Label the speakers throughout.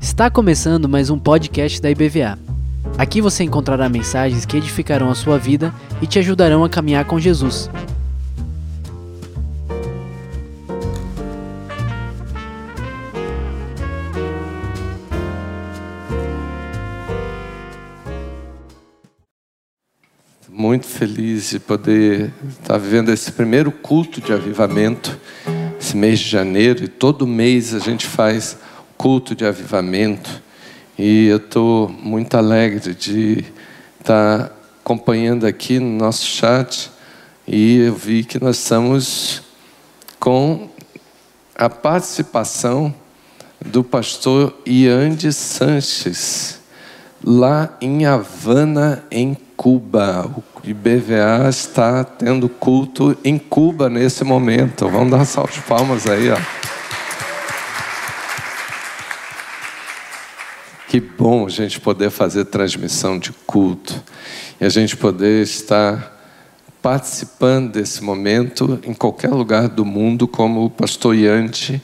Speaker 1: Está começando mais um podcast da IBVA. Aqui você encontrará mensagens que edificarão a sua vida e te ajudarão a caminhar com Jesus.
Speaker 2: Muito feliz de poder estar vivendo esse primeiro culto de avivamento, esse mês de janeiro, e todo mês a gente faz culto de avivamento. E eu estou muito alegre de estar acompanhando aqui no nosso chat e eu vi que nós estamos com a participação do pastor Iande Sanches, lá em Havana, em Cuba. O IBVA está tendo culto em Cuba nesse momento. Vamos dar salve de palmas aí, ó. Que bom a gente poder fazer transmissão de culto e a gente poder estar participando desse momento em qualquer lugar do mundo, como o pastor Yante,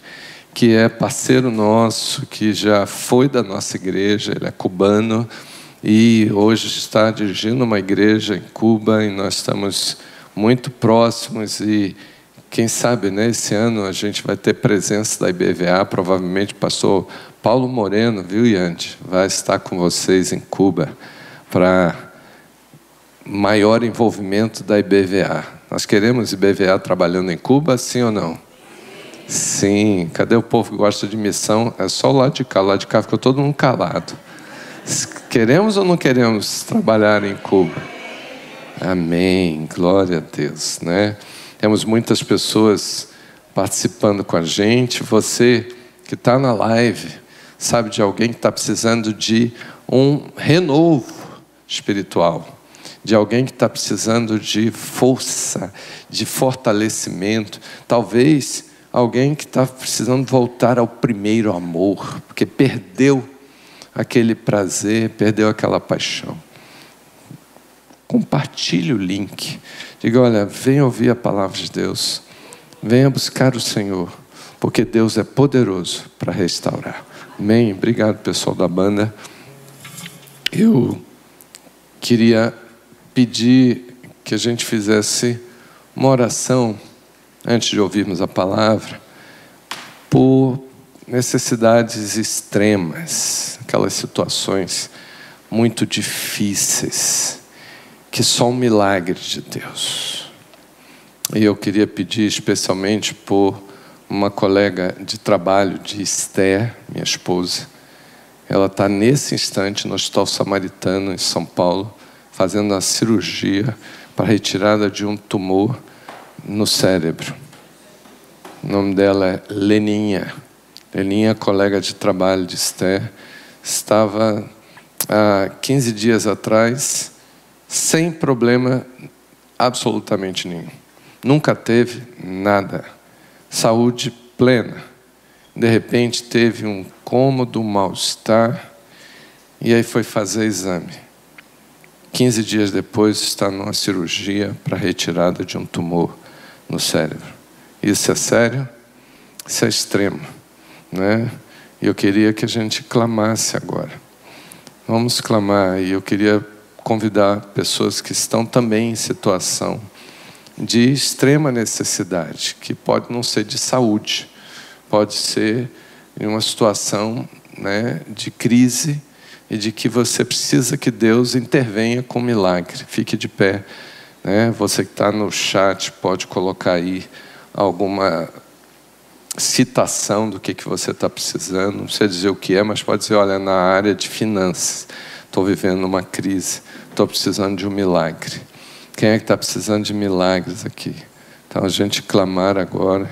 Speaker 2: que é parceiro nosso, que já foi da nossa igreja, ele é cubano e hoje está dirigindo uma igreja em Cuba e nós estamos muito próximos e quem sabe né, esse ano a gente vai ter presença da IBVA, provavelmente pastor Paulo Moreno, viu, Yante? Vai estar com vocês em Cuba para maior envolvimento da IBVA. Nós queremos IBVA trabalhando em Cuba, sim ou não? Sim. Cadê o povo que gosta de missão? É só o lado de cá. Lado de cá ficou todo mundo calado. Queremos ou não queremos trabalhar em Cuba? Amém. Glória a Deus, né? Temos muitas pessoas participando com a gente. Você que está na live, sabe de alguém que está precisando de um renovo espiritual, de alguém que está precisando de força, de fortalecimento, talvez alguém que está precisando voltar ao primeiro amor, porque perdeu aquele prazer, perdeu aquela paixão. Compartilhe o link. Diga: olha, venha ouvir a palavra de Deus, venha buscar o Senhor, porque Deus é poderoso para restaurar. Amém. Obrigado, pessoal da banda. Eu queria pedir que a gente fizesse uma oração antes de ouvirmos a palavra por necessidades extremas, aquelas situações muito difíceis, que só um milagre de Deus. E eu queria pedir especialmente por uma colega de trabalho de Esther, minha esposa. Ela está nesse instante no Hospital Samaritano, em São Paulo, fazendo a cirurgia para retirada de um tumor no cérebro. O nome dela é Leninha. Leninha, colega de trabalho de Esther, estava há 15 dias atrás sem problema absolutamente nenhum. Nunca teve nada saúde plena. De repente teve um cômodo, um mal-estar, e aí foi fazer exame. 15 dias depois está numa cirurgia para retirada de um tumor no cérebro. Isso é sério? Isso é extremo, né? E eu queria que a gente clamasse agora. Vamos clamar e eu queria convidar pessoas que estão também em situação de extrema necessidade, que pode não ser de saúde, pode ser em uma situação né, de crise e de que você precisa que Deus intervenha com milagre. Fique de pé. Né? Você que está no chat pode colocar aí alguma citação do que, que você está precisando. Não precisa dizer o que é, mas pode dizer: olha, na área de finanças, estou vivendo uma crise, estou precisando de um milagre. Quem é que está precisando de milagres aqui? Então a gente clamar agora,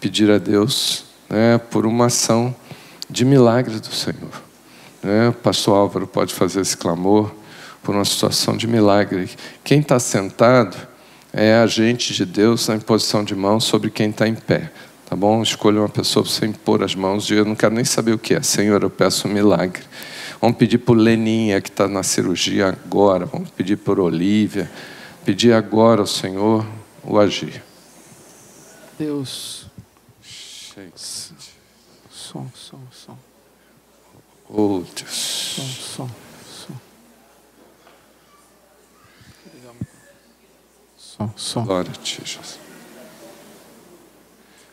Speaker 2: pedir a Deus né, por uma ação de milagre do Senhor. Né? Pastor Álvaro pode fazer esse clamor por uma situação de milagre. Quem está sentado é agente de Deus na imposição de mãos sobre quem está em pé. Tá bom? Escolha uma pessoa para você impor as mãos. Eu não quero nem saber o que é. Senhor, eu peço um milagre. Vamos pedir por Leninha, que está na cirurgia agora. Vamos pedir por Olívia pedir agora ao Senhor o agir.
Speaker 1: Deus,
Speaker 3: Som, som, som.
Speaker 2: Oh, Deus.
Speaker 3: Som, som, som. Som, som.
Speaker 2: Glória a ti, Jesus.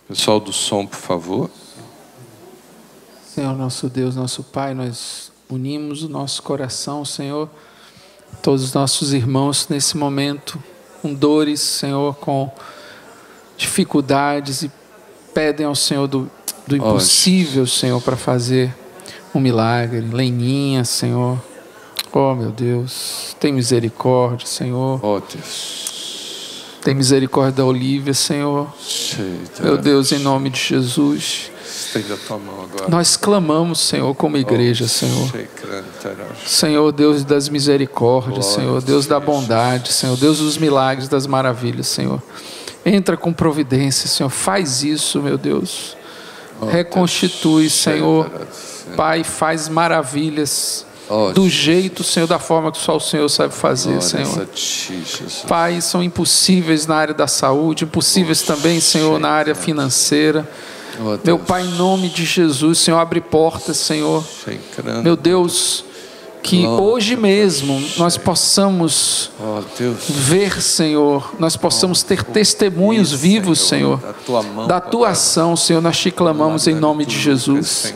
Speaker 2: Pessoal do som, por favor.
Speaker 3: Senhor, nosso Deus, nosso Pai, nós unimos o nosso coração, Senhor, todos os nossos irmãos nesse momento, com dores, Senhor, com dificuldades e pedem ao Senhor do, do impossível, Senhor, para fazer um milagre. Leninha, Senhor. Oh, meu Deus, tem misericórdia, Senhor.
Speaker 2: Oh, Deus.
Speaker 3: Tem misericórdia da Olívia, Senhor. Meu Deus, em nome de Jesus. Nós clamamos, Senhor, como igreja, Senhor. Senhor, Deus das misericórdias, Senhor, Deus da bondade, Senhor, Deus dos milagres, das maravilhas, Senhor. Entra com providência, Senhor. Faz isso, meu Deus. Reconstitui, Senhor. Pai, faz maravilhas. Do jeito, Senhor, da forma que só o Senhor sabe fazer, Senhor. Pai, são impossíveis na área da saúde, impossíveis também, Senhor, na área financeira. Meu Pai, em nome de Jesus, Senhor, abre portas, Senhor. Meu Deus, que hoje mesmo nós possamos ver, Senhor, nós possamos ter testemunhos vivos, Senhor, da tua ação, Senhor. Nós te clamamos em nome de Jesus.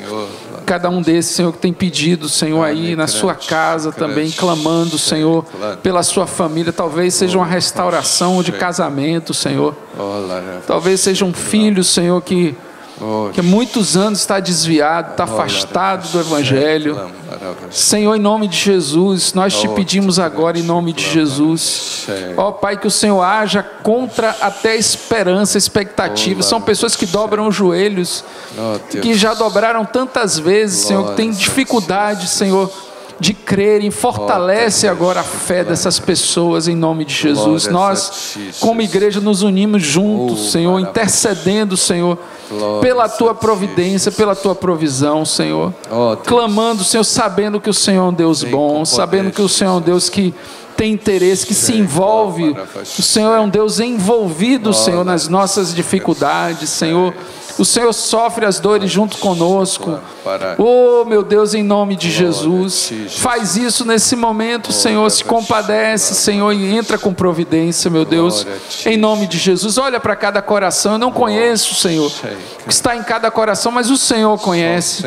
Speaker 3: Cada um desses, Senhor, que tem pedido, Senhor, aí na sua casa também, clamando, Senhor, pela sua família. Talvez seja uma restauração de casamento, Senhor. Talvez seja um filho, Senhor, que que há muitos anos está desviado, está afastado do Evangelho. Senhor, em nome de Jesus, nós te pedimos agora, em nome de Jesus, ó Pai, que o Senhor haja contra até esperança, expectativa. São pessoas que dobram os joelhos, que já dobraram tantas vezes, Senhor, que têm dificuldade, Senhor de crerem, fortalece agora a fé dessas pessoas em nome de Jesus. Nós, como igreja, nos unimos juntos, oh, Senhor, intercedendo, Senhor, pela tua providência, pela tua provisão, Senhor. Clamando, Senhor, sabendo que o Senhor é um Deus bom, sabendo que o Senhor é um Deus que tem interesse, que se envolve. O Senhor é um Deus envolvido, Senhor, nas nossas dificuldades, Senhor. O Senhor sofre as dores junto conosco. Oh, meu Deus, em nome de Jesus. Faz isso nesse momento, Senhor. Se compadece, Senhor, e entra com providência, meu Deus. Em nome de Jesus. Olha para cada coração. Eu não conheço, Senhor, o que está em cada coração, mas o Senhor conhece.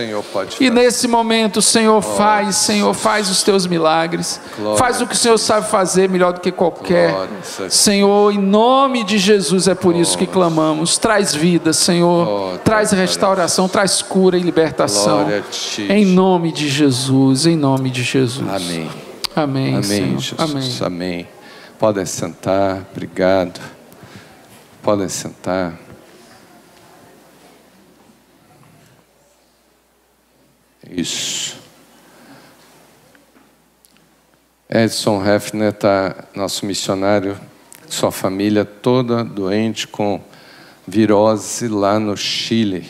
Speaker 3: E nesse momento, Senhor, faz, Senhor, faz os teus milagres. Faz o que o Senhor sabe fazer melhor do que qualquer. Senhor, em nome de Jesus, é por isso que clamamos. Traz vida, Senhor. Traz restauração, traz cura e libertação em nome de Jesus, em nome de Jesus.
Speaker 2: Amém.
Speaker 3: Amém,
Speaker 2: Amém,
Speaker 3: Senhor.
Speaker 2: Jesus.
Speaker 3: Amém.
Speaker 2: Amém. Podem sentar, obrigado. Podem sentar. Isso. Edson Hefner está nosso missionário, sua família toda doente com virose lá no Chile.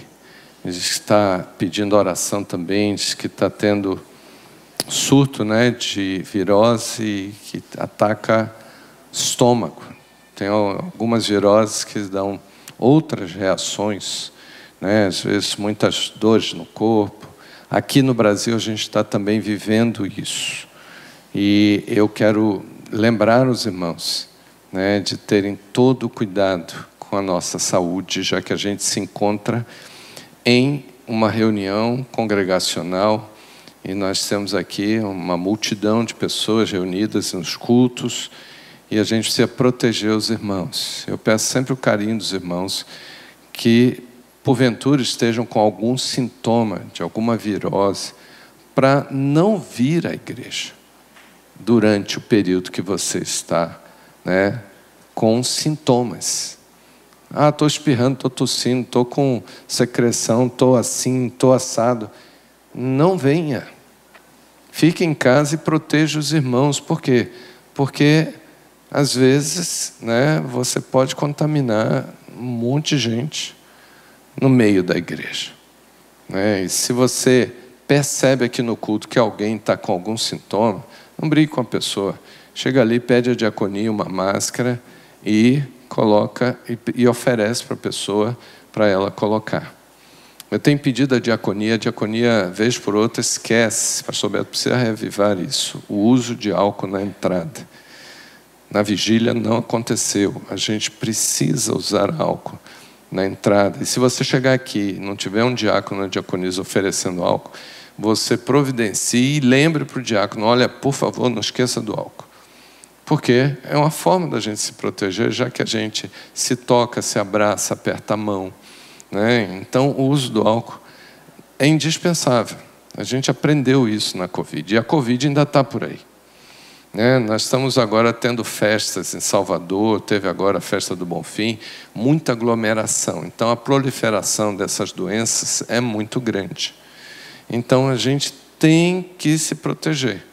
Speaker 2: Diz está pedindo oração também, diz que está tendo surto né, de virose que ataca estômago. Tem algumas viroses que dão outras reações, né, às vezes muitas dores no corpo. Aqui no Brasil a gente está também vivendo isso. E eu quero lembrar os irmãos né, de terem todo o cuidado com a nossa saúde, já que a gente se encontra em uma reunião congregacional e nós temos aqui uma multidão de pessoas reunidas nos cultos e a gente precisa proteger os irmãos. Eu peço sempre o carinho dos irmãos que, porventura, estejam com algum sintoma de alguma virose, para não vir à igreja durante o período que você está né, com sintomas. Ah, estou espirrando, estou tossindo, estou com secreção, estou assim, estou assado. Não venha. Fique em casa e proteja os irmãos. Por quê? Porque, às vezes, né, você pode contaminar um monte de gente no meio da igreja. Né? E se você percebe aqui no culto que alguém está com algum sintoma, não brigue com a pessoa. Chega ali, pede a diaconia uma máscara e coloca e, e oferece para a pessoa para ela colocar. Eu tenho pedido a diaconia, a diaconia, vez por outra, esquece. Pastor Beto precisa reavivar isso. O uso de álcool na entrada. Na vigília não aconteceu. A gente precisa usar álcool na entrada. E se você chegar aqui e não tiver um diácono na diaconisa oferecendo álcool, você providencie e lembre para o diácono: olha, por favor, não esqueça do álcool. Porque é uma forma da gente se proteger, já que a gente se toca, se abraça, aperta a mão. Né? Então, o uso do álcool é indispensável. A gente aprendeu isso na Covid. E a Covid ainda está por aí. Né? Nós estamos agora tendo festas em Salvador, teve agora a festa do Bonfim, muita aglomeração. Então, a proliferação dessas doenças é muito grande. Então, a gente tem que se proteger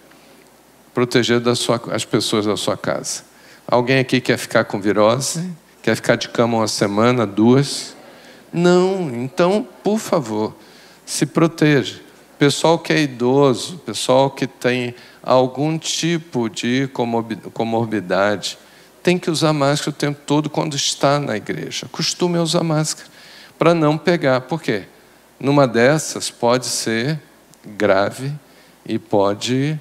Speaker 2: proteger sua, as pessoas da sua casa. Alguém aqui quer ficar com virose? Quer ficar de cama uma semana, duas? Não, então, por favor, se proteja. Pessoal que é idoso, pessoal que tem algum tipo de comorbidade, tem que usar máscara o tempo todo quando está na igreja. Costume usar máscara para não pegar. Por quê? Numa dessas pode ser grave e pode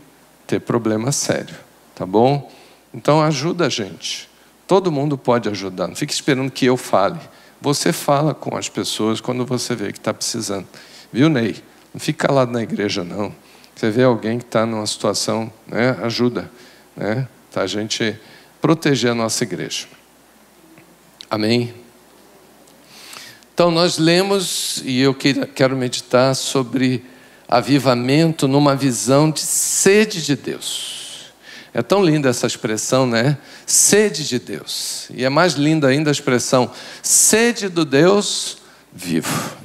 Speaker 2: ter problema sério, tá bom? Então ajuda a gente. Todo mundo pode ajudar. Não fique esperando que eu fale. Você fala com as pessoas quando você vê que está precisando. Viu, Ney? Não fica calado na igreja, não. Você vê alguém que está numa situação, né? ajuda. Né? Tá, a gente proteger a nossa igreja. Amém? Então, nós lemos, e eu quero meditar sobre avivamento numa visão de sede de Deus. É tão linda essa expressão, né? Sede de Deus. E é mais linda ainda a expressão sede do Deus vivo.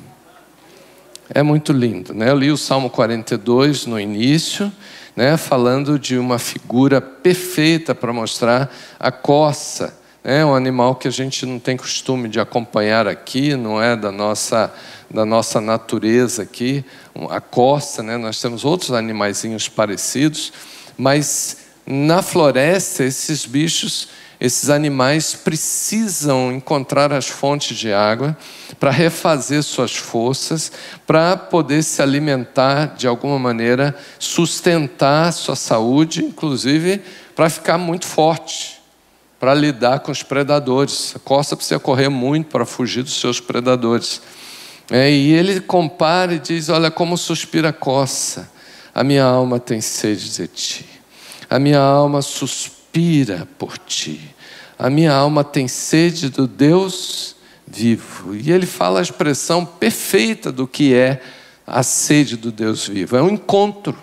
Speaker 2: É muito lindo, né? Eu li o Salmo 42 no início, né, falando de uma figura perfeita para mostrar a coça, né, um animal que a gente não tem costume de acompanhar aqui, não é da nossa da nossa natureza aqui, a coça, né? Nós temos outros animaizinhos parecidos, mas na floresta, esses bichos, esses animais precisam encontrar as fontes de água para refazer suas forças, para poder se alimentar de alguma maneira, sustentar sua saúde, inclusive para ficar muito forte, para lidar com os predadores. A costa precisa correr muito para fugir dos seus predadores. É, e ele compara e diz: Olha como suspira a coça, a minha alma tem sede de ti. A minha alma suspira por ti. A minha alma tem sede do Deus vivo. E ele fala a expressão perfeita do que é a sede do Deus vivo. É um encontro.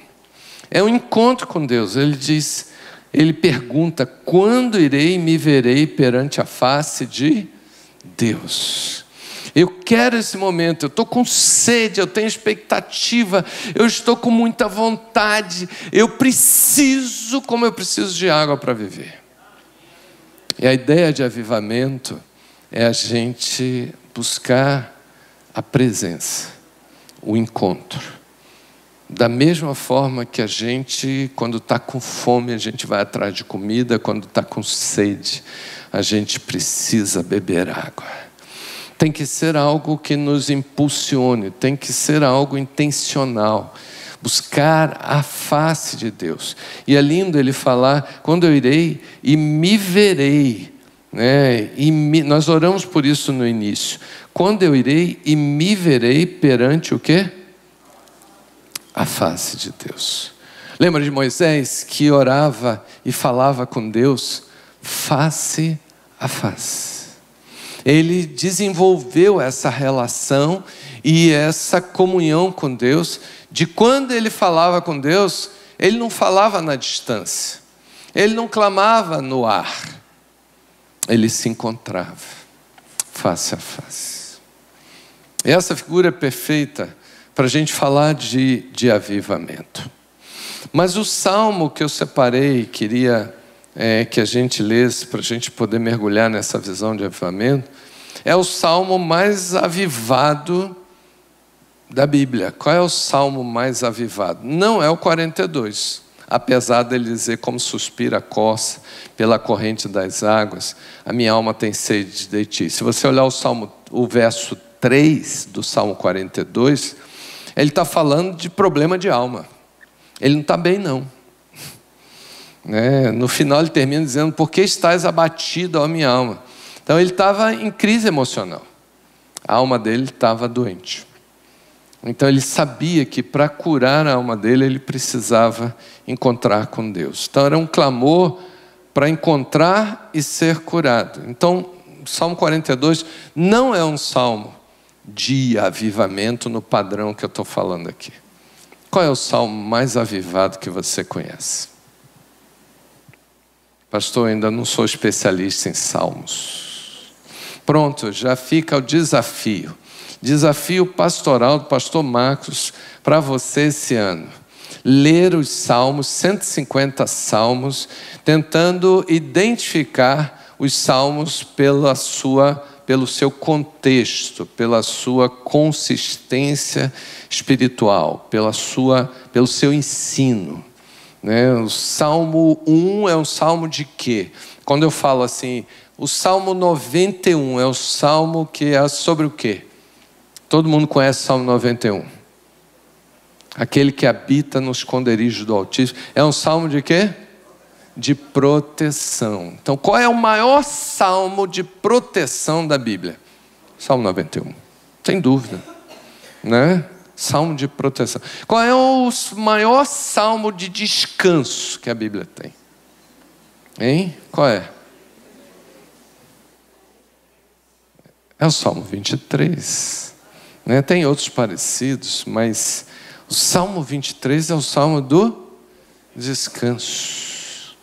Speaker 2: É um encontro com Deus. Ele diz, ele pergunta: quando irei e me verei perante a face de Deus? Eu quero esse momento, eu estou com sede, eu tenho expectativa, eu estou com muita vontade, eu preciso, como eu preciso de água para viver. E a ideia de avivamento é a gente buscar a presença, o encontro. Da mesma forma que a gente, quando está com fome, a gente vai atrás de comida, quando está com sede, a gente precisa beber água tem que ser algo que nos impulsione, tem que ser algo intencional. Buscar a face de Deus. E é lindo ele falar: quando eu irei e me verei. Né? E me, nós oramos por isso no início. Quando eu irei e me verei perante o quê? A face de Deus. Lembra de Moisés que orava e falava com Deus face a face ele desenvolveu essa relação e essa comunhão com Deus, de quando ele falava com Deus, ele não falava na distância, ele não clamava no ar, ele se encontrava face a face. Essa figura é perfeita para a gente falar de, de avivamento. Mas o salmo que eu separei, queria é, que a gente lesse para a gente poder mergulhar nessa visão de avivamento, é o salmo mais avivado da Bíblia. Qual é o salmo mais avivado? Não é o 42, apesar dele dizer como suspira a coça pela corrente das águas, a minha alma tem sede de ti. Se você olhar o salmo, o verso 3 do Salmo 42, ele está falando de problema de alma. Ele não está bem, não. É, no final ele termina dizendo: Por que estás abatido, ó minha alma? Então ele estava em crise emocional. A alma dele estava doente. Então ele sabia que para curar a alma dele ele precisava encontrar com Deus. Então era um clamor para encontrar e ser curado. Então, Salmo 42 não é um salmo de avivamento no padrão que eu estou falando aqui. Qual é o salmo mais avivado que você conhece? Pastor, ainda não sou especialista em salmos. Pronto, já fica o desafio. Desafio pastoral do pastor Marcos para você esse ano ler os salmos, 150 salmos, tentando identificar os salmos pela sua pelo seu contexto, pela sua consistência espiritual, pela sua, pelo seu ensino. Né? O Salmo 1 é um salmo de quê? Quando eu falo assim, o Salmo 91 é o salmo que é sobre o quê? Todo mundo conhece o Salmo 91. Aquele que habita no esconderijo do Altíssimo. É um salmo de quê? De proteção. Então, qual é o maior salmo de proteção da Bíblia? Salmo 91. Sem dúvida. Né? Salmo de proteção. Qual é o maior salmo de descanso que a Bíblia tem? Hein? Qual é? É o Salmo 23. Né? Tem outros parecidos, mas o Salmo 23 é o salmo do descanso.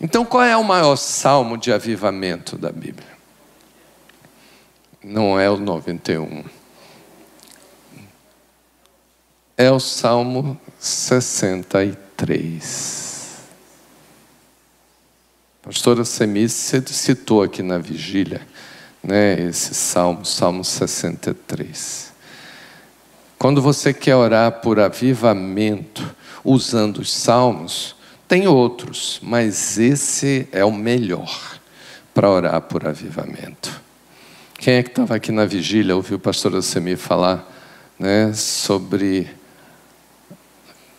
Speaker 2: Então, qual é o maior salmo de avivamento da Bíblia? Não é o 91. É o Salmo 63. A pastora Semice citou aqui na vigília né, esse salmo, Salmo 63. Quando você quer orar por avivamento usando os salmos, tem outros, mas esse é o melhor para orar por avivamento. Quem é que estava aqui na vigília, ouviu o pastor Assemi falar né, sobre.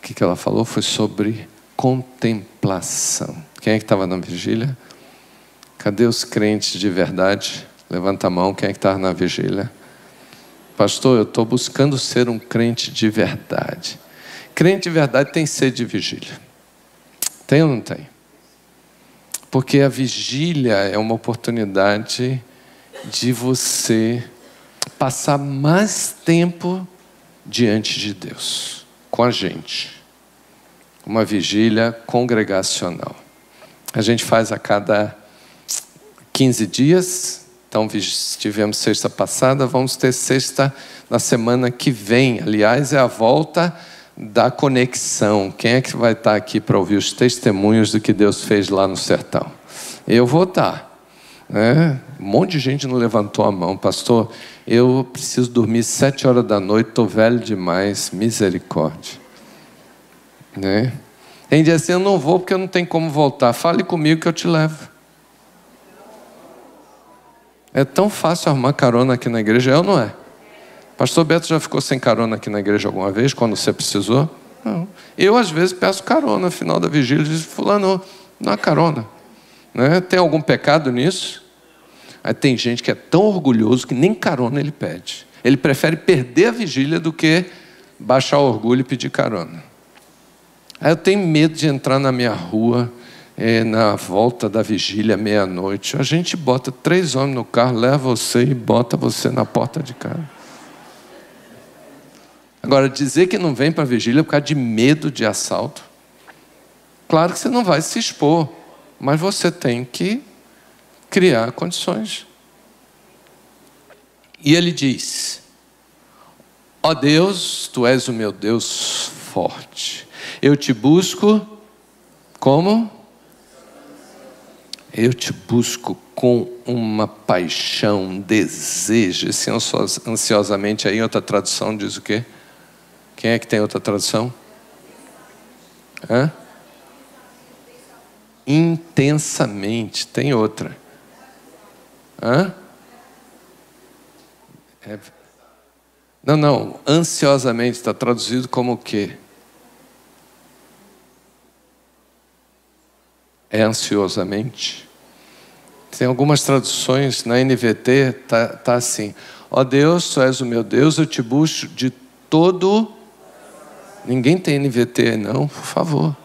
Speaker 2: Que, que ela falou? Foi sobre contemplação. Quem é que estava na vigília? Cadê os crentes de verdade? Levanta a mão, quem é que estava na vigília? Pastor, eu estou buscando ser um crente de verdade. Crente de verdade tem sede de vigília. Tem ou não tem? Porque a vigília é uma oportunidade de você passar mais tempo diante de Deus, com a gente. Uma vigília congregacional. A gente faz a cada 15 dias, então, tivemos sexta passada, vamos ter sexta na semana que vem. Aliás, é a volta da conexão. Quem é que vai estar aqui para ouvir os testemunhos do que Deus fez lá no sertão? Eu vou estar. Né? Um monte de gente não levantou a mão, pastor. Eu preciso dormir sete horas da noite, estou velho demais, misericórdia. Né? Tem dia assim, eu não vou porque eu não tenho como voltar. Fale comigo que eu te levo. É tão fácil arrumar carona aqui na igreja, é ou não é? Pastor Beto já ficou sem carona aqui na igreja alguma vez, quando você precisou? Não. Eu, às vezes, peço carona no final da vigília, diz, fulano, não há carona. Né? Tem algum pecado nisso? Aí tem gente que é tão orgulhoso que nem carona ele pede. Ele prefere perder a vigília do que baixar o orgulho e pedir carona. Aí eu tenho medo de entrar na minha rua é, na volta da vigília, meia-noite, a gente bota três homens no carro, leva você e bota você na porta de casa. Agora, dizer que não vem para a vigília por causa de medo de assalto, claro que você não vai se expor, mas você tem que criar condições. E ele diz: Ó oh Deus, tu és o meu Deus forte. Eu te busco como? Eu te busco com uma paixão, um desejo. Esse ansiosamente aí, outra tradução diz o quê? Quem é que tem outra tradução? Hã? Intensamente. Tem outra. Hã? É, Não, não, ansiosamente está traduzido como o quê? É ansiosamente. Tem algumas traduções na NVT, tá, tá assim: Ó oh Deus, tu és o meu Deus, eu te busco de todo. Ninguém tem NVT, não, por favor.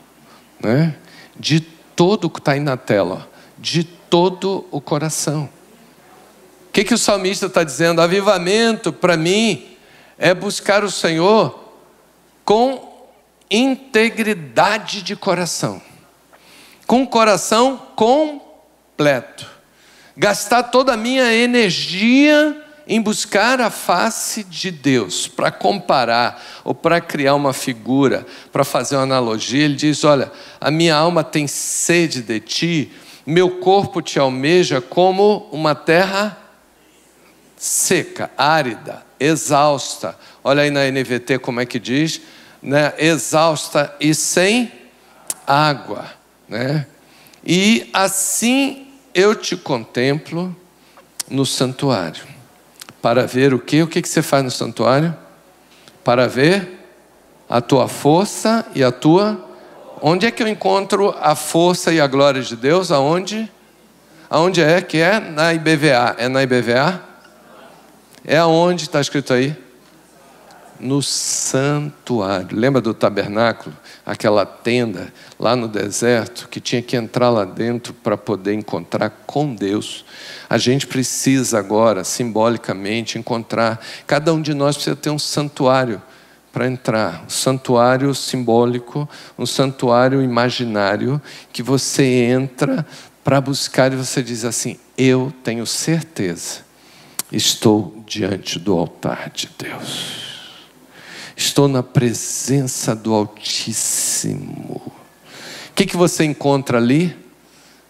Speaker 2: Né? De todo que está aí na tela, de todo o coração. O que, que o salmista está dizendo? Avivamento, para mim, é buscar o Senhor com integridade de coração, com coração completo, gastar toda a minha energia em buscar a face de Deus, para comparar ou para criar uma figura, para fazer uma analogia, ele diz: Olha, a minha alma tem sede de ti, meu corpo te almeja como uma terra seca, árida, exausta. Olha aí na NVT como é que diz, né? Exausta e sem água, né? E assim eu te contemplo no santuário. Para ver o que? O que você faz no santuário? Para ver a tua força e a tua. Onde é que eu encontro a força e a glória de Deus? Aonde? Aonde é que é? Na IBVA. É na IBVA? É aonde está escrito aí? No santuário. Lembra do tabernáculo? Aquela tenda lá no deserto que tinha que entrar lá dentro para poder encontrar com Deus. A gente precisa agora, simbolicamente, encontrar. Cada um de nós precisa ter um santuário para entrar. Um santuário simbólico, um santuário imaginário que você entra para buscar e você diz assim: Eu tenho certeza, estou diante do altar de Deus. Estou na presença do Altíssimo. O que, que você encontra ali?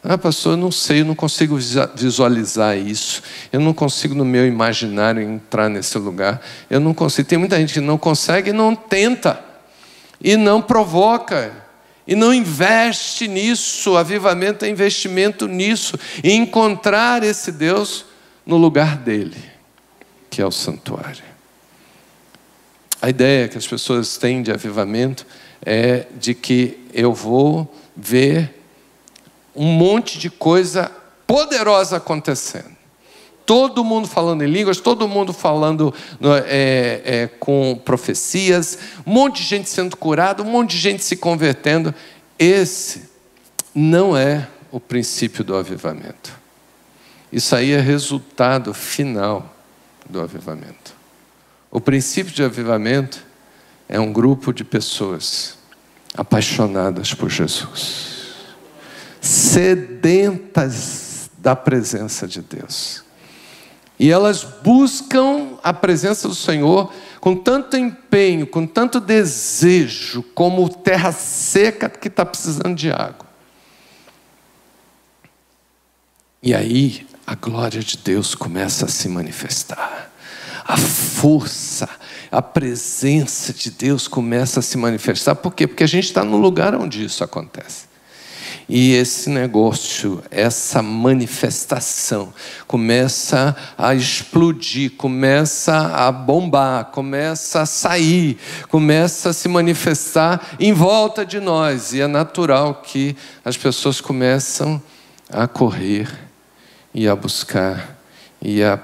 Speaker 2: Ah, pastor, eu não sei, eu não consigo visualizar isso. Eu não consigo, no meu imaginário, entrar nesse lugar. Eu não consigo. Tem muita gente que não consegue e não tenta, e não provoca, e não investe nisso. Avivamento é investimento nisso, e encontrar esse Deus no lugar dele, que é o santuário. A ideia que as pessoas têm de avivamento é de que eu vou ver um monte de coisa poderosa acontecendo. Todo mundo falando em línguas, todo mundo falando é, é, com profecias, um monte de gente sendo curado, um monte de gente se convertendo. Esse não é o princípio do avivamento. Isso aí é resultado final do avivamento. O princípio de avivamento é um grupo de pessoas apaixonadas por Jesus, sedentas da presença de Deus. E elas buscam a presença do Senhor com tanto empenho, com tanto desejo, como terra seca que está precisando de água. E aí a glória de Deus começa a se manifestar a força, a presença de Deus começa a se manifestar. Por quê? Porque a gente está no lugar onde isso acontece. E esse negócio, essa manifestação, começa a explodir, começa a bombar, começa a sair, começa a se manifestar em volta de nós. E é natural que as pessoas começam a correr e a buscar e a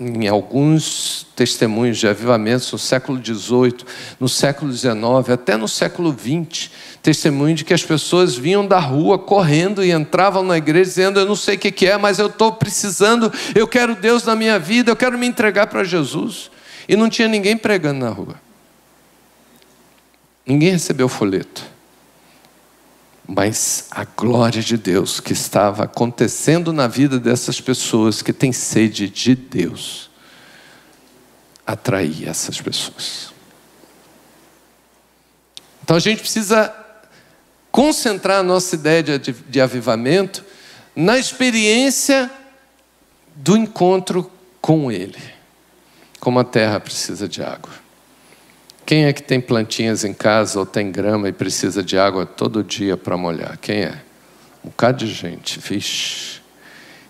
Speaker 2: em alguns testemunhos de avivamentos no século XVIII, no século XIX, até no século XX, testemunho de que as pessoas vinham da rua correndo e entravam na igreja dizendo: Eu não sei o que é, mas eu estou precisando, eu quero Deus na minha vida, eu quero me entregar para Jesus. E não tinha ninguém pregando na rua. Ninguém recebeu folheto mas a glória de Deus que estava acontecendo na vida dessas pessoas que têm sede de Deus atraía essas pessoas. Então a gente precisa concentrar a nossa ideia de, de avivamento na experiência do encontro com Ele, como a terra precisa de água. Quem é que tem plantinhas em casa ou tem grama e precisa de água todo dia para molhar? Quem é? Um bocado de gente, vixe.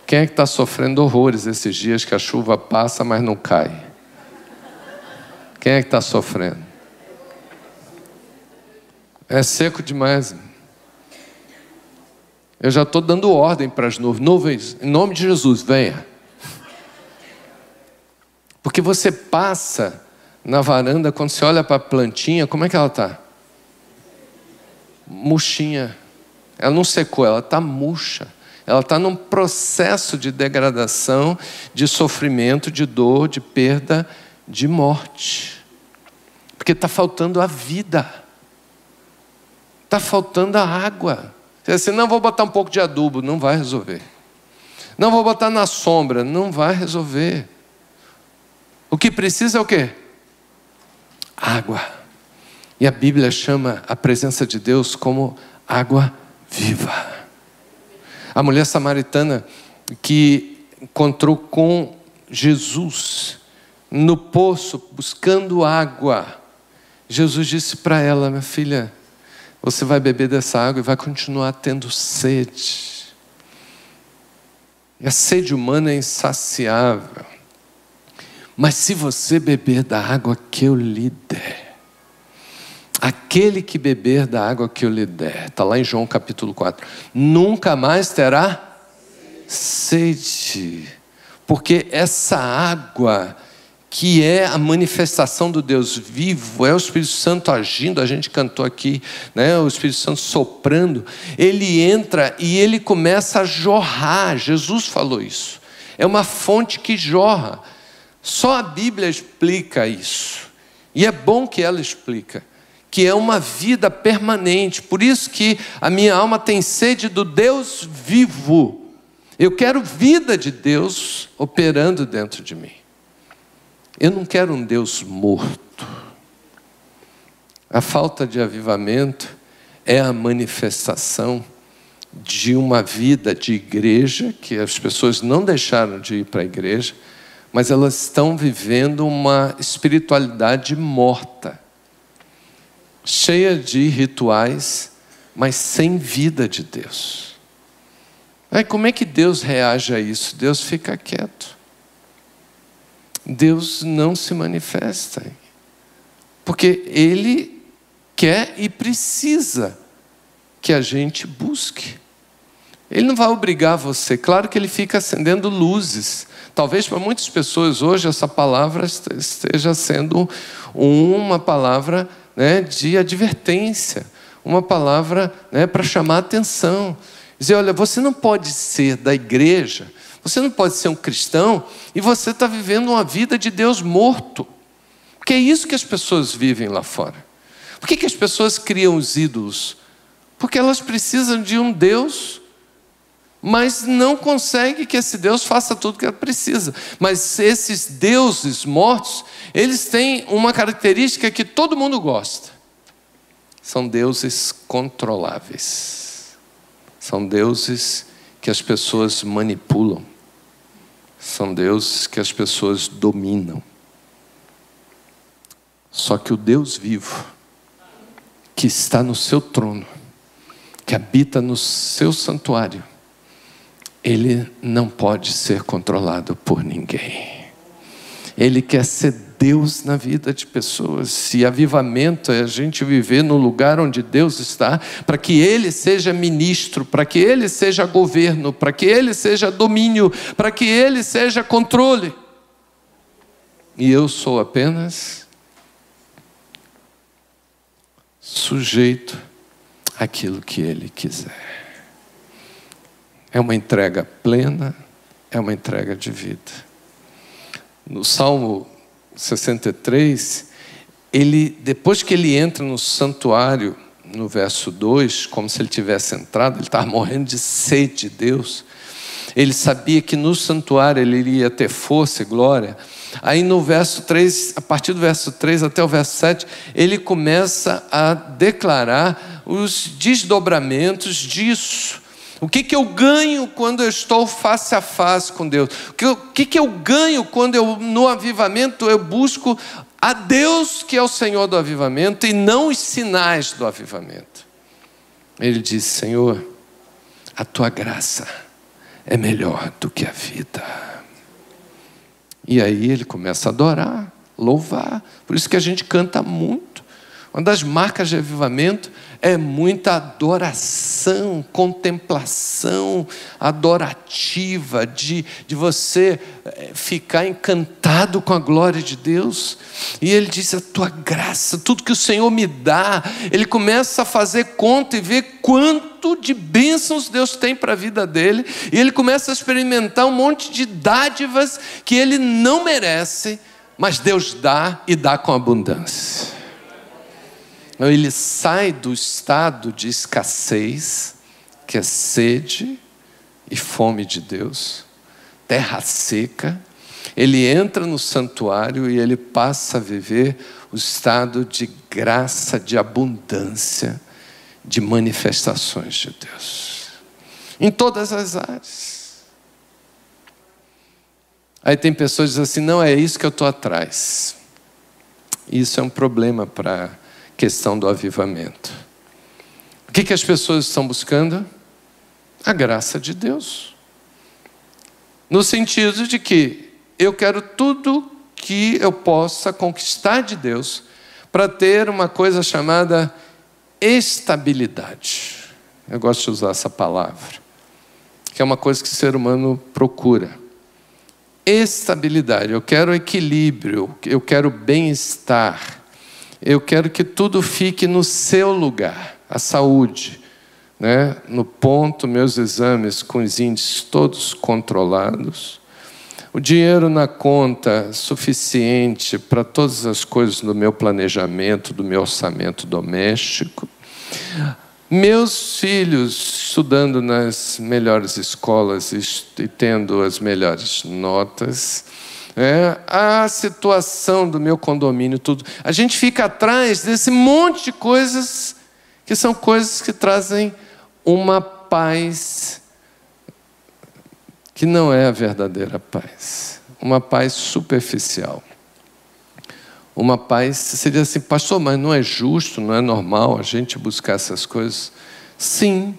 Speaker 2: Quem é que está sofrendo horrores esses dias que a chuva passa, mas não cai? Quem é que está sofrendo? É seco demais. Eu já estou dando ordem para as nuvens. Nuvens, em nome de Jesus, venha. Porque você passa na varanda, quando você olha para a plantinha, como é que ela está? Murchinha. Ela não secou, ela está murcha. Ela está num processo de degradação, de sofrimento, de dor, de perda, de morte. Porque está faltando a vida. Está faltando a água. Você assim, não vou botar um pouco de adubo, não vai resolver. Não vou botar na sombra, não vai resolver. O que precisa é o quê? Água. E a Bíblia chama a presença de Deus como água viva. A mulher samaritana que encontrou com Jesus no poço buscando água. Jesus disse para ela, minha filha, você vai beber dessa água e vai continuar tendo sede. E a sede humana é insaciável. Mas se você beber da água que eu lhe der, aquele que beber da água que eu lhe der, está lá em João capítulo 4, nunca mais terá sede, porque essa água que é a manifestação do Deus vivo, é o Espírito Santo agindo, a gente cantou aqui, né, o Espírito Santo soprando, ele entra e ele começa a jorrar, Jesus falou isso, é uma fonte que jorra, só a Bíblia explica isso, e é bom que ela explica, que é uma vida permanente, por isso que a minha alma tem sede do Deus vivo, eu quero vida de Deus operando dentro de mim. Eu não quero um Deus morto. A falta de avivamento é a manifestação de uma vida de igreja, que as pessoas não deixaram de ir para a igreja, mas elas estão vivendo uma espiritualidade morta, cheia de rituais, mas sem vida de Deus. Aí como é que Deus reage a isso? Deus fica quieto. Deus não se manifesta. Porque Ele quer e precisa que a gente busque. Ele não vai obrigar você, claro que ele fica acendendo luzes. Talvez para muitas pessoas hoje essa palavra esteja sendo uma palavra né, de advertência, uma palavra né, para chamar atenção. Dizer, olha, você não pode ser da igreja você não pode ser um cristão e você está vivendo uma vida de Deus morto. Porque é isso que as pessoas vivem lá fora. Por que, que as pessoas criam os ídolos? Porque elas precisam de um Deus, mas não conseguem que esse Deus faça tudo o que ela precisa. Mas esses deuses mortos, eles têm uma característica que todo mundo gosta. São deuses controláveis. São deuses que as pessoas manipulam, são deuses que as pessoas dominam. Só que o Deus vivo, que está no seu trono, que habita no seu santuário, ele não pode ser controlado por ninguém. Ele quer ser Deus na vida de pessoas. E avivamento é a gente viver no lugar onde Deus está, para que Ele seja ministro, para que Ele seja governo, para que Ele seja domínio, para que Ele seja controle. E eu sou apenas sujeito àquilo que Ele quiser. É uma entrega plena, é uma entrega de vida. No Salmo 63, ele, depois que ele entra no santuário, no verso 2, como se ele tivesse entrado, ele estava morrendo de sede de Deus. Ele sabia que no santuário ele iria ter força e glória. Aí no verso 3, a partir do verso 3 até o verso 7, ele começa a declarar os desdobramentos disso. O que, que eu ganho quando eu estou face a face com Deus? O que, o que, que eu ganho quando eu, no avivamento, eu busco a Deus que é o Senhor do avivamento e não os sinais do avivamento? Ele diz: Senhor, a tua graça é melhor do que a vida. E aí ele começa a adorar, louvar. Por isso que a gente canta muito. Uma das marcas de avivamento é muita adoração, contemplação adorativa, de, de você eh, ficar encantado com a glória de Deus. E ele diz: A tua graça, tudo que o Senhor me dá, ele começa a fazer conta e ver quanto de bênçãos Deus tem para a vida dele, e ele começa a experimentar um monte de dádivas que ele não merece, mas Deus dá e dá com abundância. Então, ele sai do estado de escassez, que é sede e fome de Deus, terra seca. Ele entra no santuário e ele passa a viver o estado de graça, de abundância, de manifestações de Deus. Em todas as áreas. Aí tem pessoas que dizem assim: não é isso que eu estou atrás. Isso é um problema para questão do avivamento. O que, que as pessoas estão buscando? A graça de Deus. No sentido de que eu quero tudo que eu possa conquistar de Deus para ter uma coisa chamada estabilidade. Eu gosto de usar essa palavra, que é uma coisa que o ser humano procura. Estabilidade, eu quero equilíbrio, eu quero bem-estar eu quero que tudo fique no seu lugar, a saúde, né? no ponto, meus exames com os índices todos controlados, o dinheiro na conta suficiente para todas as coisas do meu planejamento, do meu orçamento doméstico, meus filhos estudando nas melhores escolas e tendo as melhores notas, é, a situação do meu condomínio, tudo. A gente fica atrás desse monte de coisas que são coisas que trazem uma paz que não é a verdadeira paz, uma paz superficial. Uma paz seria assim, pastor, mas não é justo, não é normal a gente buscar essas coisas? Sim,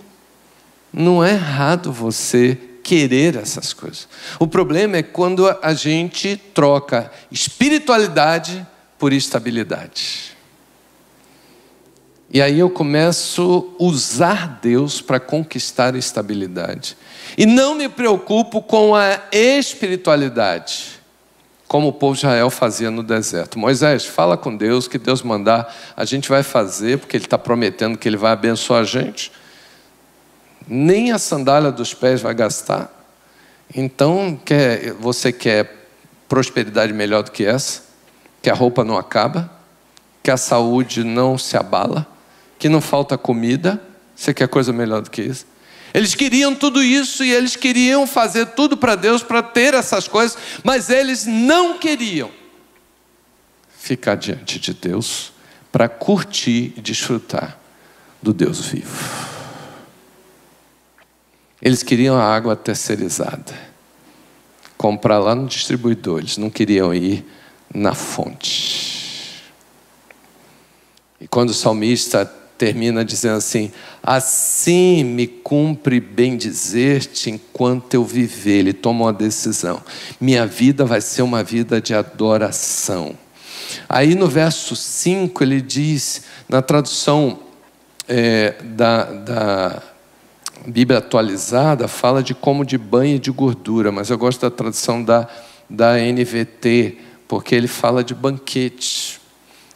Speaker 2: não é errado você querer essas coisas. O problema é quando a gente troca espiritualidade por estabilidade. E aí eu começo a usar Deus para conquistar estabilidade. E não me preocupo com a espiritualidade, como o povo de Israel fazia no deserto. Moisés, fala com Deus, que Deus mandar, a gente vai fazer, porque Ele está prometendo que Ele vai abençoar a gente nem a sandália dos pés vai gastar. Então, quer, você quer prosperidade melhor do que essa? Que a roupa não acaba? Que a saúde não se abala? Que não falta comida? Você quer coisa melhor do que isso? Eles queriam tudo isso e eles queriam fazer tudo para Deus para ter essas coisas, mas eles não queriam ficar diante de Deus para curtir e desfrutar do Deus vivo. Eles queriam a água terceirizada. Comprar lá no distribuidor, eles não queriam ir na fonte. E quando o salmista termina dizendo assim: Assim me cumpre bem dizer-te enquanto eu viver. Ele toma uma decisão. Minha vida vai ser uma vida de adoração. Aí no verso 5 ele diz, na tradução é, da, da Bíblia atualizada fala de como de banho e de gordura, mas eu gosto da tradução da, da NVT, porque ele fala de banquete.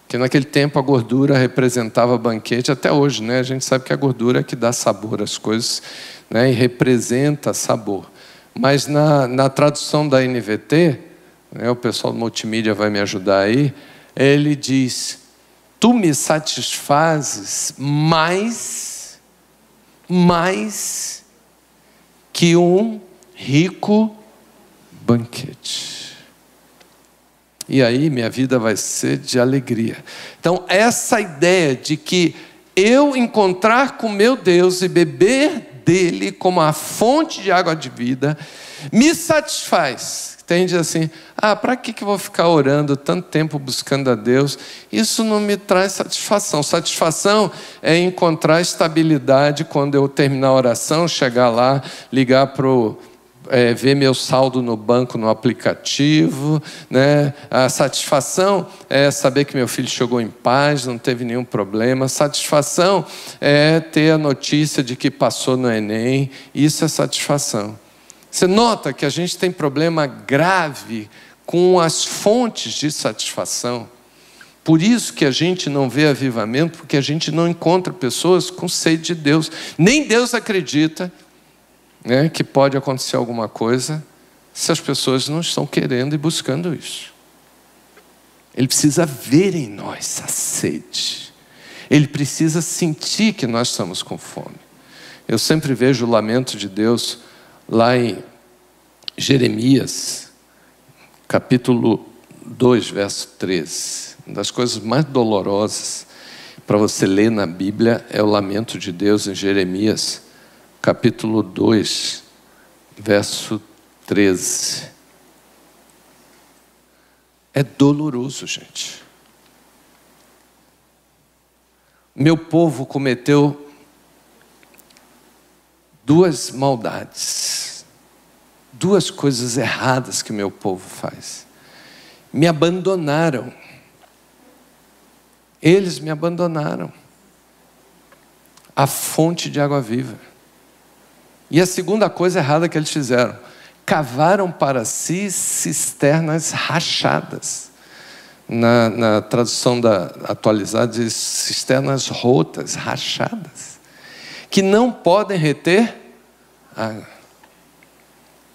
Speaker 2: Que naquele tempo a gordura representava banquete, até hoje, né? A gente sabe que a gordura é que dá sabor às coisas né? e representa sabor. Mas na, na tradução da NVT, né? o pessoal do multimídia vai me ajudar aí, ele diz: Tu me satisfazes mais mais que um rico banquete. E aí minha vida vai ser de alegria. Então, essa ideia de que eu encontrar com meu Deus e beber dele como a fonte de água de vida me satisfaz entende assim: ah, para que, que eu vou ficar orando tanto tempo buscando a Deus? Isso não me traz satisfação. Satisfação é encontrar estabilidade quando eu terminar a oração, chegar lá, ligar para é, ver meu saldo no banco, no aplicativo. Né? A satisfação é saber que meu filho chegou em paz, não teve nenhum problema. Satisfação é ter a notícia de que passou no Enem. Isso é satisfação. Você nota que a gente tem problema grave com as fontes de satisfação. Por isso que a gente não vê avivamento, porque a gente não encontra pessoas com sede de Deus. Nem Deus acredita né, que pode acontecer alguma coisa se as pessoas não estão querendo e buscando isso. Ele precisa ver em nós a sede. Ele precisa sentir que nós estamos com fome. Eu sempre vejo o lamento de Deus lá em Jeremias, capítulo 2, verso 13. Uma das coisas mais dolorosas para você ler na Bíblia é o lamento de Deus em Jeremias, capítulo 2, verso 13. É doloroso, gente. Meu povo cometeu duas maldades, duas coisas erradas que meu povo faz. Me abandonaram. Eles me abandonaram. A fonte de água viva. E a segunda coisa errada que eles fizeram, cavaram para si cisternas rachadas. Na, na tradução da atualizada diz cisternas rotas, rachadas, que não podem reter água.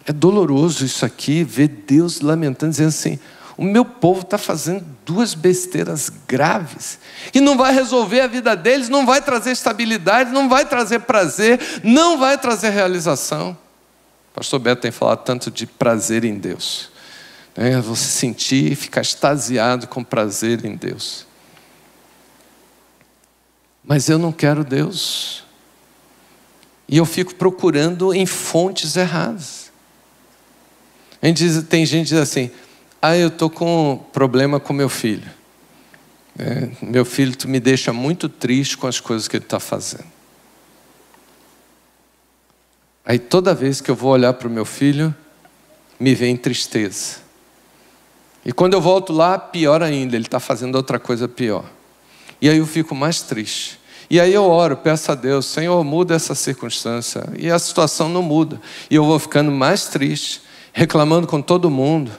Speaker 2: É doloroso isso aqui, ver Deus lamentando, dizendo assim: o meu povo está fazendo duas besteiras graves, que não vai resolver a vida deles, não vai trazer estabilidade, não vai trazer prazer, não vai trazer realização. O pastor Beto tem falado tanto de prazer em Deus. Né? Você sentir e ficar extasiado com prazer em Deus. Mas eu não quero Deus. E eu fico procurando em fontes erradas. A gente diz, tem gente que diz assim: ah, eu estou com problema com meu filho. É, meu filho tu me deixa muito triste com as coisas que ele está fazendo. Aí toda vez que eu vou olhar para o meu filho, me vem tristeza. E quando eu volto lá, pior ainda, ele está fazendo outra coisa pior. E aí eu fico mais triste. E aí eu oro, peço a Deus, Senhor, muda essa circunstância. E a situação não muda. E eu vou ficando mais triste, reclamando com todo mundo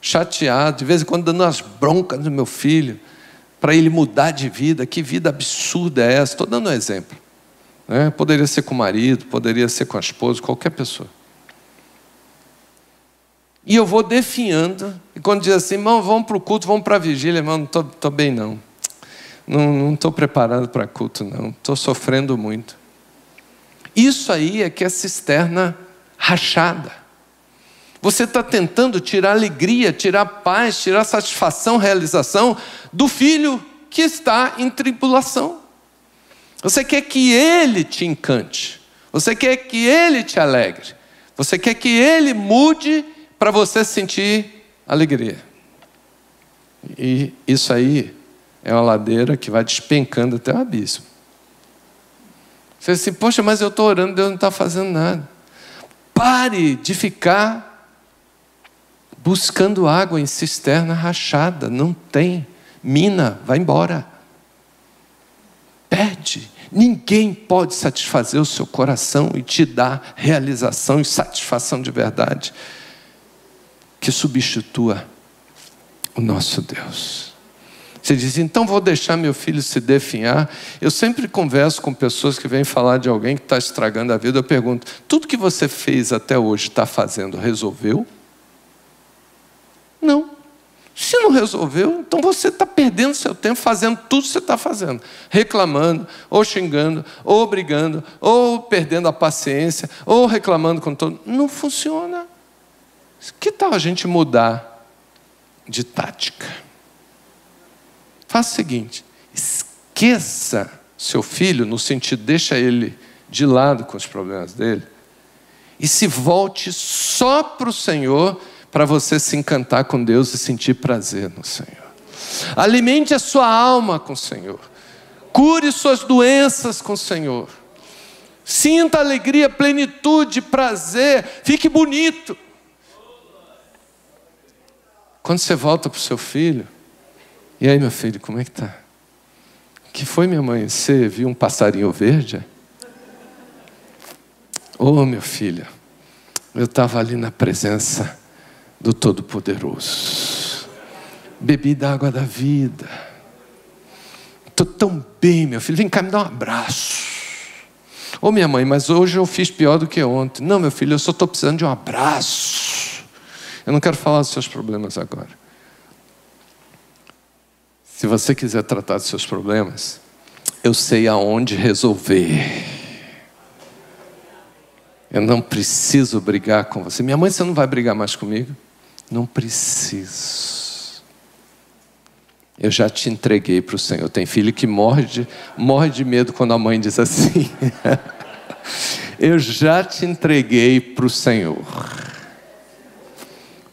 Speaker 2: chateado, de vez em quando dando umas broncas no meu filho, para ele mudar de vida. Que vida absurda é essa? Estou dando um exemplo. Né? Poderia ser com o marido, poderia ser com a esposa, qualquer pessoa. E eu vou definhando, e quando diz assim, irmão, vamos para o culto, vamos para a vigília, irmão, não estou bem não. Não estou preparado para culto, não. Estou sofrendo muito. Isso aí é que é cisterna rachada. Você está tentando tirar alegria, tirar paz, tirar satisfação, realização do filho que está em tribulação. Você quer que ele te encante. Você quer que ele te alegre. Você quer que ele mude para você sentir alegria. E isso aí é uma ladeira que vai despencando até o abismo. Você diz assim, poxa, mas eu estou orando, Deus não está fazendo nada. Pare de ficar buscando água em cisterna rachada, não tem. Mina, vai embora. Pede. Ninguém pode satisfazer o seu coração e te dar realização e satisfação de verdade que substitua o nosso Deus. Você diz, então vou deixar meu filho se definhar. Eu sempre converso com pessoas que vêm falar de alguém que está estragando a vida. Eu pergunto: tudo que você fez até hoje está fazendo, resolveu? Não. Se não resolveu, então você está perdendo seu tempo fazendo tudo que você está fazendo. Reclamando, ou xingando, ou brigando, ou perdendo a paciência, ou reclamando com todo. Não funciona. Que tal a gente mudar de tática? Faça o seguinte: esqueça seu filho, no sentido, deixa ele de lado com os problemas dele, e se volte só para o Senhor para você se encantar com Deus e sentir prazer no Senhor. Alimente a sua alma com o Senhor. Cure suas doenças com o Senhor. Sinta alegria, plenitude, prazer, fique bonito. Quando você volta para o seu filho, e aí, meu filho, como é que tá? Que foi, minha mãe? Você viu um passarinho verde? Oh, meu filho, eu estava ali na presença do Todo-Poderoso. Bebi da água da vida. Estou tão bem, meu filho. Vem cá, me dá um abraço. Ô oh, minha mãe, mas hoje eu fiz pior do que ontem. Não, meu filho, eu só estou precisando de um abraço. Eu não quero falar dos seus problemas agora. Se você quiser tratar dos seus problemas, eu sei aonde resolver. Eu não preciso brigar com você. Minha mãe, você não vai brigar mais comigo? Não preciso. Eu já te entreguei para o Senhor. Tem filho que morre de, morre de medo quando a mãe diz assim. Eu já te entreguei para o Senhor.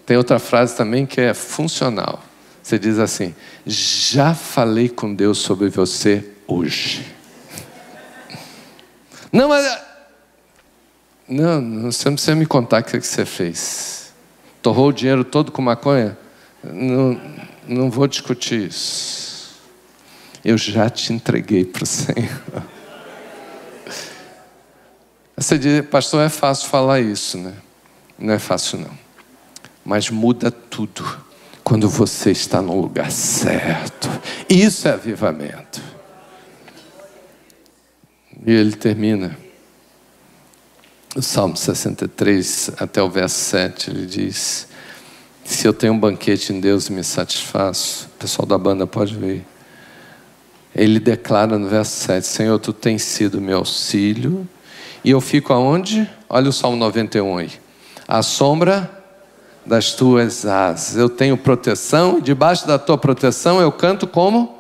Speaker 2: Tem outra frase também que é funcional. Você diz assim: Já falei com Deus sobre você hoje. Não, mas. Não, você não precisa me contar o que você fez torrou o dinheiro todo com maconha? Não, não vou discutir isso. Eu já te entreguei para o Senhor. Você diz, pastor, é fácil falar isso, né? Não é fácil, não. Mas muda tudo quando você está no lugar certo. Isso é avivamento. E ele termina o Salmo 63, até o verso 7, ele diz: Se eu tenho um banquete em Deus e me satisfaço, o pessoal da banda pode ver. Ele declara no verso 7: Senhor, tu tens sido meu auxílio, e eu fico aonde? Olha o Salmo 91 aí. A sombra das tuas asas. Eu tenho proteção, debaixo da tua proteção eu canto como?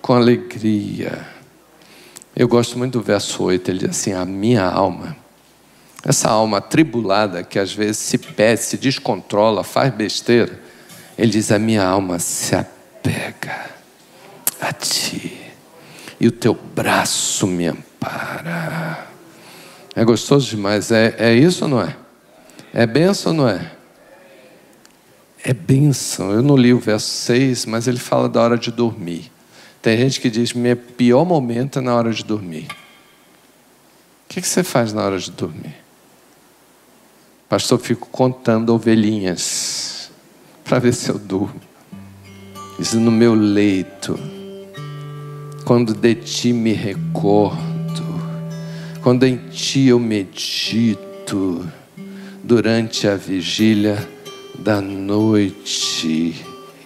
Speaker 2: Com alegria. Eu gosto muito do verso 8, ele diz assim: A minha alma, essa alma atribulada que às vezes se pede, se descontrola, faz besteira, ele diz: A minha alma se apega a ti, e o teu braço me ampara. É gostoso demais, é, é isso ou não é? É benção ou não é? É benção. Eu não li o verso 6, mas ele fala da hora de dormir. Tem gente que diz: meu pior momento é na hora de dormir. O que você faz na hora de dormir? Pastor, fico contando ovelhinhas para ver se eu durmo. Isso no meu leito, quando de ti me recordo, quando em ti eu medito, durante a vigília da noite.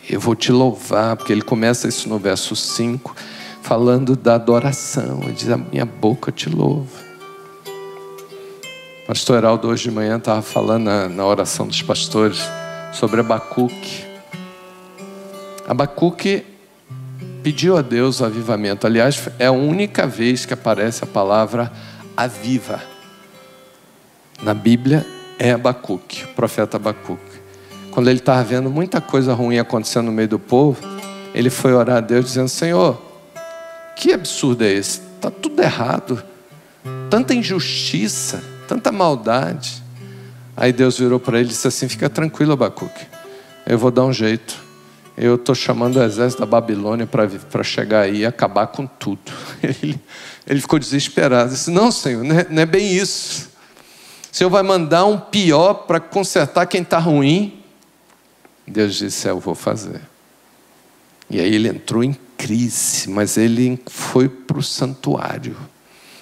Speaker 2: Eu vou te louvar, porque ele começa isso no verso 5, falando da adoração. Ele diz: A minha boca te louva. Pastor Heraldo, hoje de manhã, estava falando na, na oração dos pastores sobre Abacuque. Abacuque pediu a Deus o avivamento. Aliás, é a única vez que aparece a palavra aviva. Na Bíblia é Abacuque, o profeta Abacuque quando ele estava vendo muita coisa ruim acontecendo no meio do povo, ele foi orar a Deus dizendo: Senhor, que absurdo é esse? Está tudo errado, tanta injustiça, tanta maldade. Aí Deus virou para ele e disse assim: Fica tranquilo, Abacuque, eu vou dar um jeito. Eu estou chamando o exército da Babilônia para chegar aí e acabar com tudo. Ele, ele ficou desesperado. Disse: Não, Senhor, não é, não é bem isso. O Senhor vai mandar um pior para consertar quem está ruim. Deus disse: é, Eu vou fazer. E aí ele entrou em crise, mas ele foi para o santuário.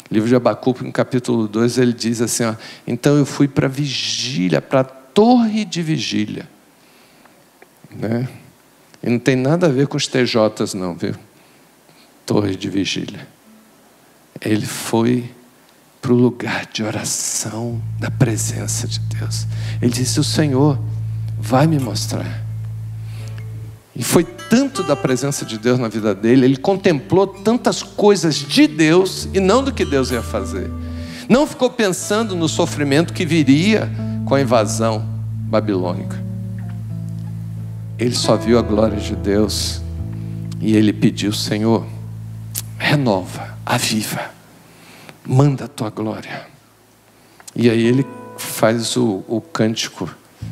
Speaker 2: Livro de Abacuque, no capítulo 2, ele diz assim: ó, Então eu fui para a vigília, para a torre de vigília. Né? E não tem nada a ver com os TJs, não, viu? Torre de vigília. Ele foi para o lugar de oração da presença de Deus. Ele disse: O Senhor vai me mostrar. E foi tanto da presença de Deus na vida dele, ele contemplou tantas coisas de Deus e não do que Deus ia fazer. Não ficou pensando no sofrimento que viria com a invasão babilônica. Ele só viu a glória de Deus e ele pediu: Senhor, renova, aviva. Manda a tua glória. E aí ele faz o, o cântico,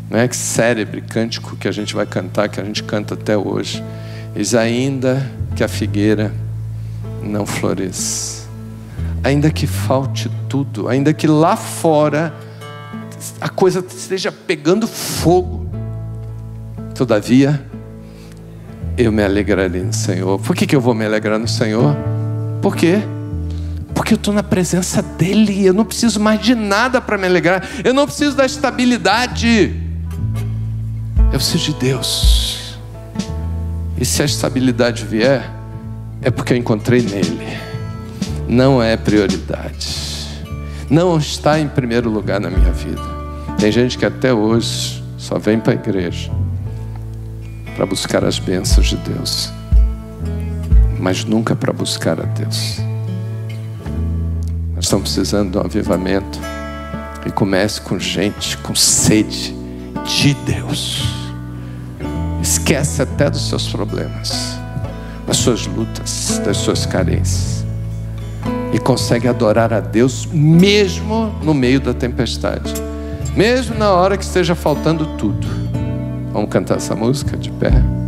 Speaker 2: né? cérebre cântico que a gente vai cantar, que a gente canta até hoje. Diz ainda que a figueira não floresça, ainda que falte tudo, ainda que lá fora a coisa esteja pegando fogo, todavia eu me alegrarei no Senhor. Por que, que eu vou me alegrar no Senhor? Por quê? Porque eu estou na presença dEle, eu não preciso mais de nada para me alegrar, eu não preciso da estabilidade, eu preciso de Deus. E se a estabilidade vier, é porque eu encontrei nele, não é prioridade, não está em primeiro lugar na minha vida. Tem gente que até hoje só vem para a igreja para buscar as bênçãos de Deus, mas nunca para buscar a Deus. Estamos precisando de um avivamento e comece com gente com sede de Deus. Esquece até dos seus problemas, das suas lutas, das suas carências. E consegue adorar a Deus mesmo no meio da tempestade, mesmo na hora que esteja faltando tudo. Vamos cantar essa música de pé?